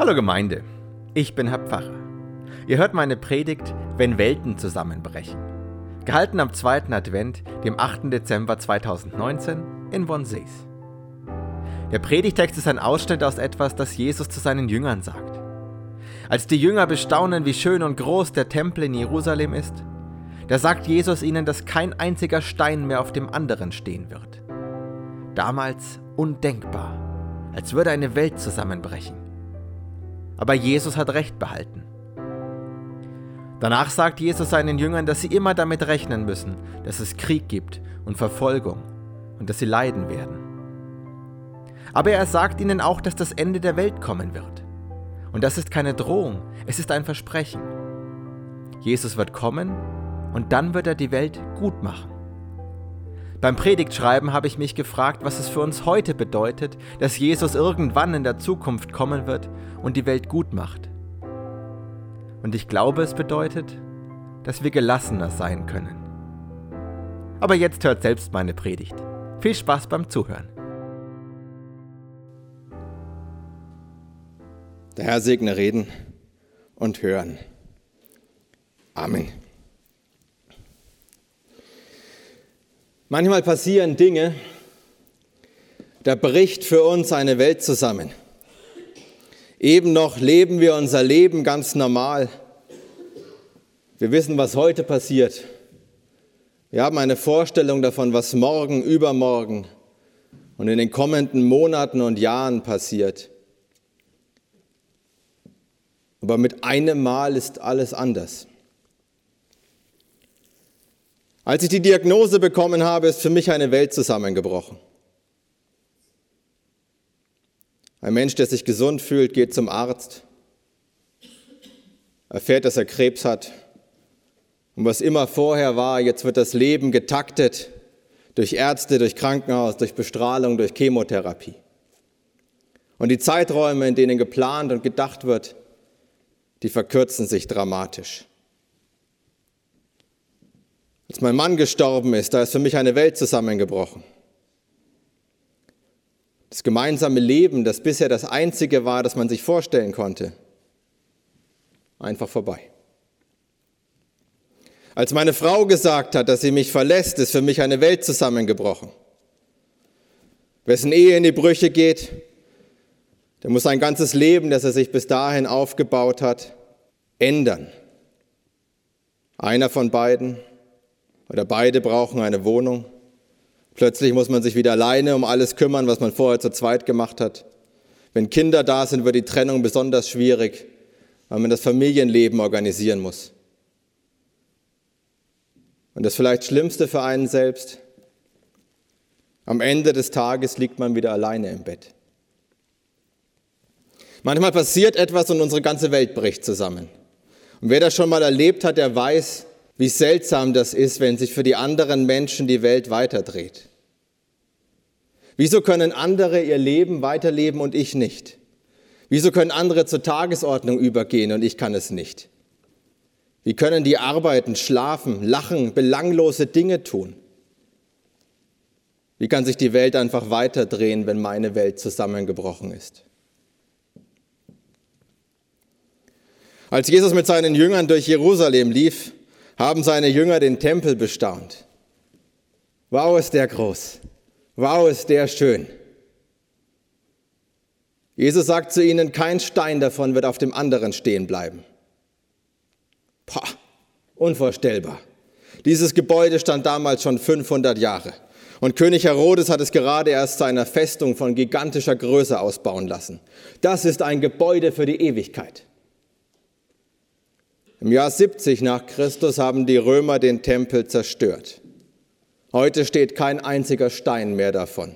Hallo Gemeinde, ich bin Herr Pfarrer. Ihr hört meine Predigt, wenn Welten zusammenbrechen. Gehalten am zweiten Advent, dem 8. Dezember 2019 in Bonsees. Der Predigtext ist ein Ausschnitt aus etwas, das Jesus zu seinen Jüngern sagt. Als die Jünger bestaunen, wie schön und groß der Tempel in Jerusalem ist, da sagt Jesus ihnen, dass kein einziger Stein mehr auf dem anderen stehen wird. Damals undenkbar, als würde eine Welt zusammenbrechen aber Jesus hat Recht behalten. Danach sagt Jesus seinen Jüngern, dass sie immer damit rechnen müssen, dass es Krieg gibt und Verfolgung und dass sie leiden werden. Aber er sagt ihnen auch, dass das Ende der Welt kommen wird. Und das ist keine Drohung, es ist ein Versprechen. Jesus wird kommen und dann wird er die Welt gut machen. Beim Predigtschreiben habe ich mich gefragt, was es für uns heute bedeutet, dass Jesus irgendwann in der Zukunft kommen wird und die Welt gut macht. Und ich glaube, es bedeutet, dass wir gelassener sein können. Aber jetzt hört selbst meine Predigt. Viel Spaß beim Zuhören. Der Herr segne Reden und Hören. Amen. Manchmal passieren Dinge, da bricht für uns eine Welt zusammen. Eben noch leben wir unser Leben ganz normal. Wir wissen, was heute passiert. Wir haben eine Vorstellung davon, was morgen, übermorgen und in den kommenden Monaten und Jahren passiert. Aber mit einem Mal ist alles anders. Als ich die Diagnose bekommen habe, ist für mich eine Welt zusammengebrochen. Ein Mensch, der sich gesund fühlt, geht zum Arzt, erfährt, dass er Krebs hat. Und was immer vorher war, jetzt wird das Leben getaktet durch Ärzte, durch Krankenhaus, durch Bestrahlung, durch Chemotherapie. Und die Zeiträume, in denen geplant und gedacht wird, die verkürzen sich dramatisch. Als mein Mann gestorben ist, da ist für mich eine Welt zusammengebrochen. Das gemeinsame Leben, das bisher das einzige war, das man sich vorstellen konnte, einfach vorbei. Als meine Frau gesagt hat, dass sie mich verlässt, ist für mich eine Welt zusammengebrochen. Wessen Ehe in die Brüche geht, der muss sein ganzes Leben, das er sich bis dahin aufgebaut hat, ändern. Einer von beiden oder beide brauchen eine Wohnung. Plötzlich muss man sich wieder alleine um alles kümmern, was man vorher zu zweit gemacht hat. Wenn Kinder da sind, wird die Trennung besonders schwierig, weil man das Familienleben organisieren muss. Und das vielleicht Schlimmste für einen selbst, am Ende des Tages liegt man wieder alleine im Bett. Manchmal passiert etwas und unsere ganze Welt bricht zusammen. Und wer das schon mal erlebt hat, der weiß, wie seltsam das ist, wenn sich für die anderen Menschen die Welt weiterdreht. Wieso können andere ihr Leben weiterleben und ich nicht? Wieso können andere zur Tagesordnung übergehen und ich kann es nicht? Wie können die arbeiten, schlafen, lachen, belanglose Dinge tun? Wie kann sich die Welt einfach weiterdrehen, wenn meine Welt zusammengebrochen ist? Als Jesus mit seinen Jüngern durch Jerusalem lief, haben seine Jünger den Tempel bestaunt. Wow, ist der groß. Wow, ist der schön. Jesus sagt zu ihnen, kein Stein davon wird auf dem anderen stehen bleiben. Pah, unvorstellbar. Dieses Gebäude stand damals schon 500 Jahre. Und König Herodes hat es gerade erst zu einer Festung von gigantischer Größe ausbauen lassen. Das ist ein Gebäude für die Ewigkeit. Im Jahr 70 nach Christus haben die Römer den Tempel zerstört. Heute steht kein einziger Stein mehr davon.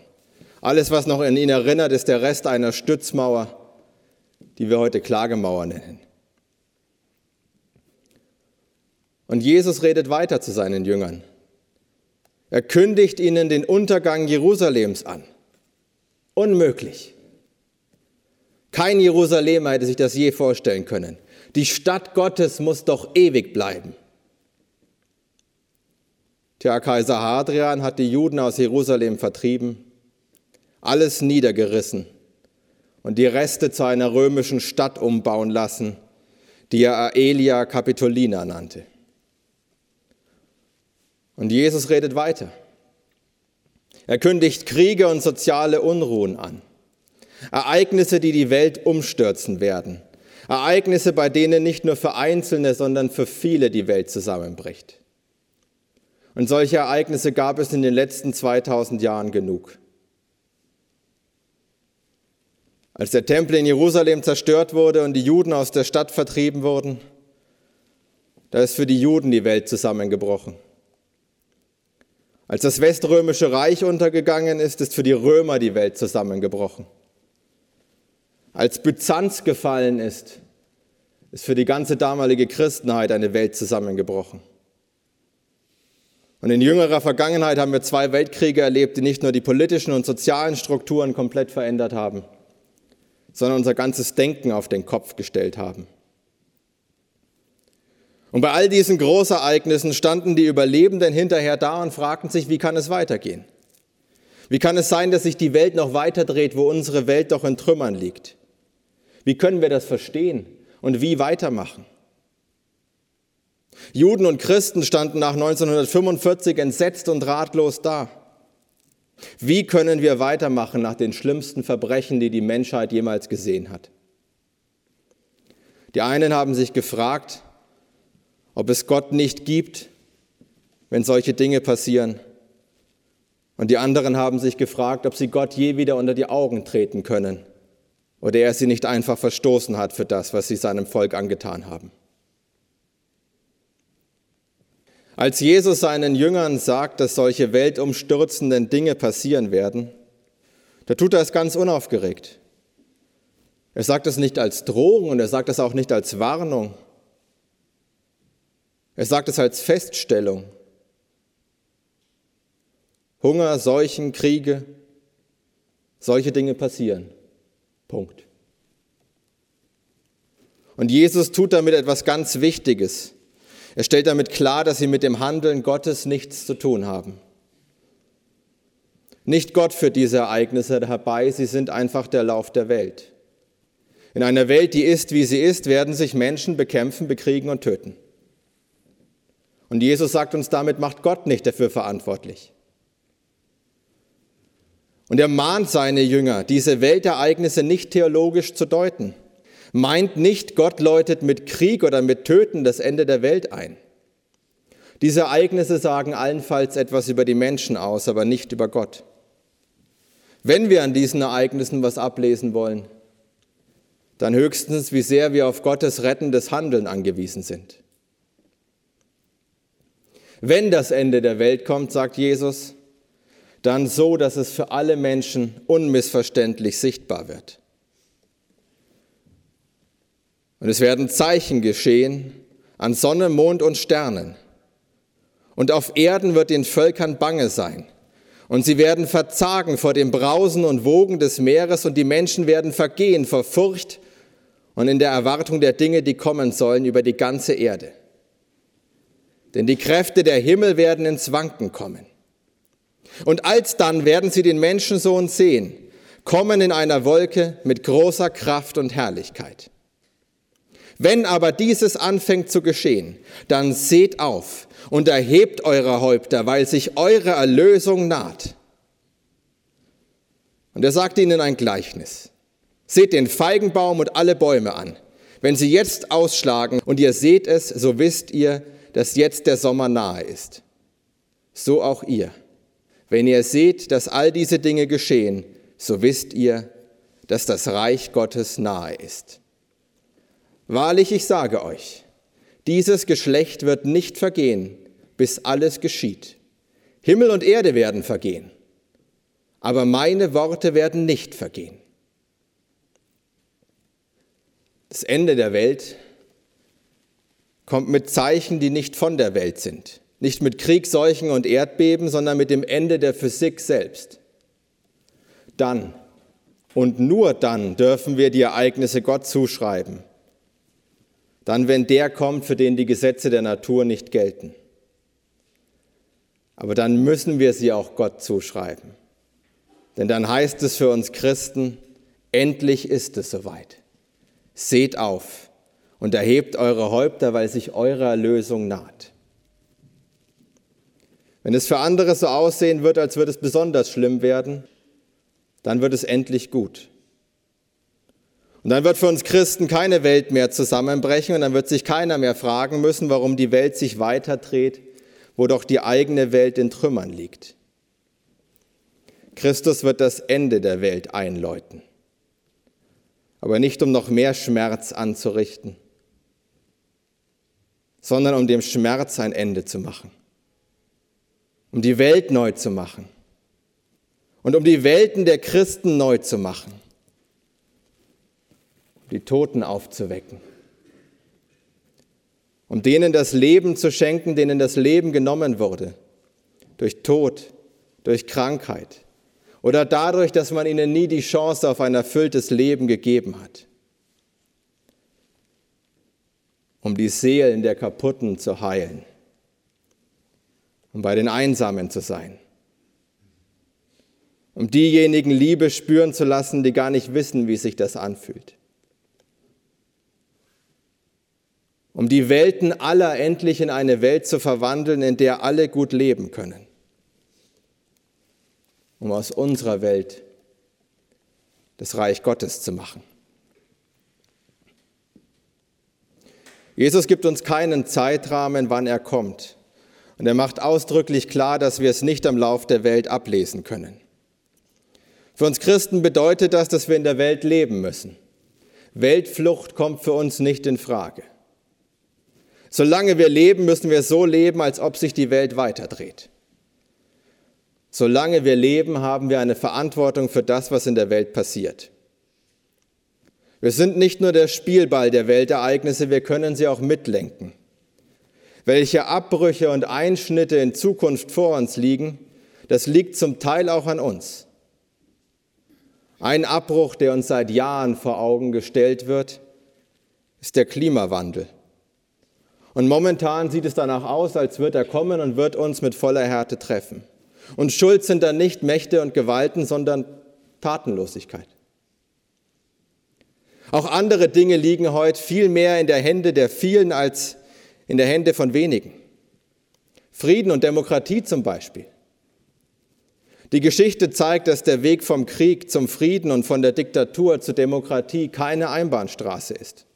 Alles, was noch an ihn erinnert, ist der Rest einer Stützmauer, die wir heute Klagemauer nennen. Und Jesus redet weiter zu seinen Jüngern. Er kündigt ihnen den Untergang Jerusalems an. Unmöglich. Kein Jerusalemer hätte sich das je vorstellen können. Die Stadt Gottes muss doch ewig bleiben. Der Kaiser Hadrian hat die Juden aus Jerusalem vertrieben, alles niedergerissen und die Reste zu einer römischen Stadt umbauen lassen, die er Aelia Capitolina nannte. Und Jesus redet weiter. Er kündigt Kriege und soziale Unruhen an. Ereignisse, die die Welt umstürzen werden. Ereignisse, bei denen nicht nur für Einzelne, sondern für viele die Welt zusammenbricht. Und solche Ereignisse gab es in den letzten 2000 Jahren genug. Als der Tempel in Jerusalem zerstört wurde und die Juden aus der Stadt vertrieben wurden, da ist für die Juden die Welt zusammengebrochen. Als das Weströmische Reich untergegangen ist, ist für die Römer die Welt zusammengebrochen. Als Byzanz gefallen ist, ist für die ganze damalige Christenheit eine Welt zusammengebrochen. Und in jüngerer Vergangenheit haben wir zwei Weltkriege erlebt, die nicht nur die politischen und sozialen Strukturen komplett verändert haben, sondern unser ganzes Denken auf den Kopf gestellt haben. Und bei all diesen Großereignissen standen die Überlebenden hinterher da und fragten sich, wie kann es weitergehen? Wie kann es sein, dass sich die Welt noch weiter dreht, wo unsere Welt doch in Trümmern liegt? Wie können wir das verstehen und wie weitermachen? Juden und Christen standen nach 1945 entsetzt und ratlos da. Wie können wir weitermachen nach den schlimmsten Verbrechen, die die Menschheit jemals gesehen hat? Die einen haben sich gefragt, ob es Gott nicht gibt, wenn solche Dinge passieren. Und die anderen haben sich gefragt, ob sie Gott je wieder unter die Augen treten können oder er sie nicht einfach verstoßen hat für das, was sie seinem Volk angetan haben. Als Jesus seinen Jüngern sagt, dass solche weltumstürzenden Dinge passieren werden, da tut er es ganz unaufgeregt. Er sagt es nicht als Drohung und er sagt es auch nicht als Warnung, er sagt es als Feststellung. Hunger, Seuchen, Kriege, solche Dinge passieren. Punkt. Und Jesus tut damit etwas ganz Wichtiges. Er stellt damit klar, dass sie mit dem Handeln Gottes nichts zu tun haben. Nicht Gott führt diese Ereignisse herbei, sie sind einfach der Lauf der Welt. In einer Welt, die ist, wie sie ist, werden sich Menschen bekämpfen, bekriegen und töten. Und Jesus sagt uns, damit macht Gott nicht dafür verantwortlich. Und er mahnt seine Jünger, diese Weltereignisse nicht theologisch zu deuten. Meint nicht, Gott läutet mit Krieg oder mit Töten das Ende der Welt ein. Diese Ereignisse sagen allenfalls etwas über die Menschen aus, aber nicht über Gott. Wenn wir an diesen Ereignissen was ablesen wollen, dann höchstens, wie sehr wir auf Gottes rettendes Handeln angewiesen sind. Wenn das Ende der Welt kommt, sagt Jesus, dann so, dass es für alle Menschen unmissverständlich sichtbar wird. Und es werden Zeichen geschehen an Sonne, Mond und Sternen. Und auf Erden wird den Völkern bange sein. Und sie werden verzagen vor dem Brausen und Wogen des Meeres und die Menschen werden vergehen vor Furcht und in der Erwartung der Dinge, die kommen sollen über die ganze Erde denn die Kräfte der Himmel werden ins Wanken kommen. Und alsdann werden sie den Menschensohn sehen, kommen in einer Wolke mit großer Kraft und Herrlichkeit. Wenn aber dieses anfängt zu geschehen, dann seht auf und erhebt eure Häupter, weil sich eure Erlösung naht. Und er sagt ihnen ein Gleichnis. Seht den Feigenbaum und alle Bäume an. Wenn sie jetzt ausschlagen und ihr seht es, so wisst ihr, dass jetzt der Sommer nahe ist. So auch ihr. Wenn ihr seht, dass all diese Dinge geschehen, so wisst ihr, dass das Reich Gottes nahe ist. Wahrlich, ich sage euch, dieses Geschlecht wird nicht vergehen, bis alles geschieht. Himmel und Erde werden vergehen, aber meine Worte werden nicht vergehen. Das Ende der Welt kommt mit Zeichen, die nicht von der Welt sind. Nicht mit Krieg, Seuchen und Erdbeben, sondern mit dem Ende der Physik selbst. Dann und nur dann dürfen wir die Ereignisse Gott zuschreiben. Dann, wenn der kommt, für den die Gesetze der Natur nicht gelten. Aber dann müssen wir sie auch Gott zuschreiben. Denn dann heißt es für uns Christen, Endlich ist es soweit. Seht auf und erhebt eure Häupter, weil sich eure Erlösung naht. Wenn es für andere so aussehen wird, als würde es besonders schlimm werden, dann wird es endlich gut. Und dann wird für uns Christen keine Welt mehr zusammenbrechen und dann wird sich keiner mehr fragen müssen, warum die Welt sich weiterdreht, wo doch die eigene Welt in Trümmern liegt. Christus wird das Ende der Welt einläuten, aber nicht um noch mehr Schmerz anzurichten, sondern um dem Schmerz ein Ende zu machen, um die Welt neu zu machen und um die Welten der Christen neu zu machen die Toten aufzuwecken, um denen das Leben zu schenken, denen das Leben genommen wurde, durch Tod, durch Krankheit oder dadurch, dass man ihnen nie die Chance auf ein erfülltes Leben gegeben hat, um die Seelen der Kaputten zu heilen, um bei den Einsamen zu sein um diejenigen Liebe spüren zu lassen, die gar nicht wissen, wie sich das anfühlt. um die Welten aller endlich in eine Welt zu verwandeln, in der alle gut leben können, um aus unserer Welt das Reich Gottes zu machen. Jesus gibt uns keinen Zeitrahmen, wann er kommt. Und er macht ausdrücklich klar, dass wir es nicht am Lauf der Welt ablesen können. Für uns Christen bedeutet das, dass wir in der Welt leben müssen. Weltflucht kommt für uns nicht in Frage. Solange wir leben, müssen wir so leben, als ob sich die Welt weiterdreht. Solange wir leben, haben wir eine Verantwortung für das, was in der Welt passiert. Wir sind nicht nur der Spielball der Weltereignisse, wir können sie auch mitlenken. Welche Abbrüche und Einschnitte in Zukunft vor uns liegen, das liegt zum Teil auch an uns. Ein Abbruch, der uns seit Jahren vor Augen gestellt wird, ist der Klimawandel. Und momentan sieht es danach aus, als wird er kommen und wird uns mit voller Härte treffen. Und schuld sind dann nicht Mächte und Gewalten, sondern Tatenlosigkeit. Auch andere Dinge liegen heute viel mehr in der Hände der vielen als in der Hände von wenigen. Frieden und Demokratie zum Beispiel. Die Geschichte zeigt, dass der Weg vom Krieg zum Frieden und von der Diktatur zur Demokratie keine Einbahnstraße ist.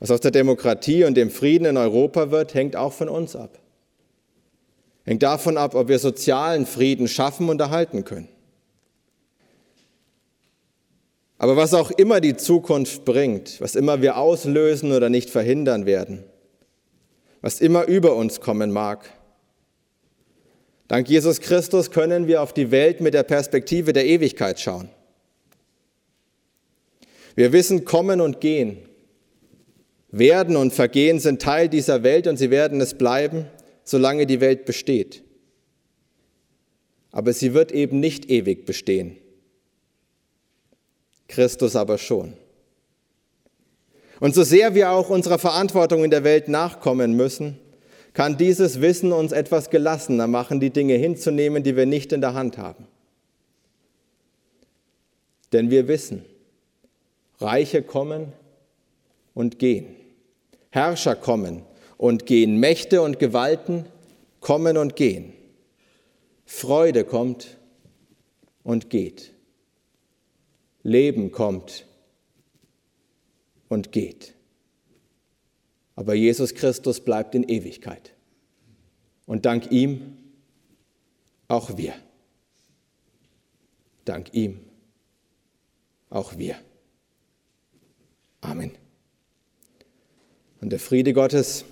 Was aus der Demokratie und dem Frieden in Europa wird, hängt auch von uns ab. Hängt davon ab, ob wir sozialen Frieden schaffen und erhalten können. Aber was auch immer die Zukunft bringt, was immer wir auslösen oder nicht verhindern werden, was immer über uns kommen mag, dank Jesus Christus können wir auf die Welt mit der Perspektive der Ewigkeit schauen. Wir wissen kommen und gehen, werden und vergehen sind Teil dieser Welt und sie werden es bleiben, solange die Welt besteht. Aber sie wird eben nicht ewig bestehen. Christus aber schon. Und so sehr wir auch unserer Verantwortung in der Welt nachkommen müssen, kann dieses Wissen uns etwas gelassener machen, die Dinge hinzunehmen, die wir nicht in der Hand haben. Denn wir wissen, Reiche kommen und gehen. Herrscher kommen und gehen, Mächte und Gewalten kommen und gehen. Freude kommt und geht. Leben kommt und geht. Aber Jesus Christus bleibt in Ewigkeit. Und dank ihm auch wir. Dank ihm auch wir. Amen. Und der Friede Gottes,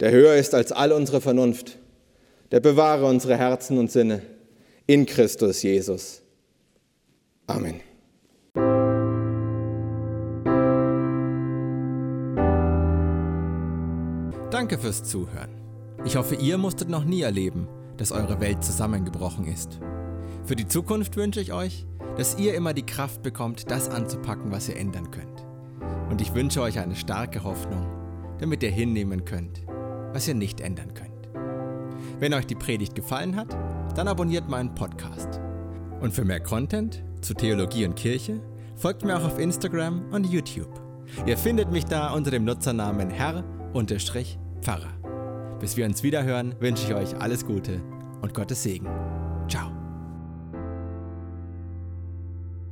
der höher ist als all unsere Vernunft, der bewahre unsere Herzen und Sinne in Christus Jesus. Amen. Danke fürs Zuhören. Ich hoffe, ihr musstet noch nie erleben, dass eure Welt zusammengebrochen ist. Für die Zukunft wünsche ich euch, dass ihr immer die Kraft bekommt, das anzupacken, was ihr ändern könnt. Und ich wünsche euch eine starke Hoffnung, damit ihr hinnehmen könnt, was ihr nicht ändern könnt. Wenn euch die Predigt gefallen hat, dann abonniert meinen Podcast. Und für mehr Content zu Theologie und Kirche, folgt mir auch auf Instagram und YouTube. Ihr findet mich da unter dem Nutzernamen Herr-Pfarrer. Bis wir uns wieder hören, wünsche ich euch alles Gute und Gottes Segen. Ciao.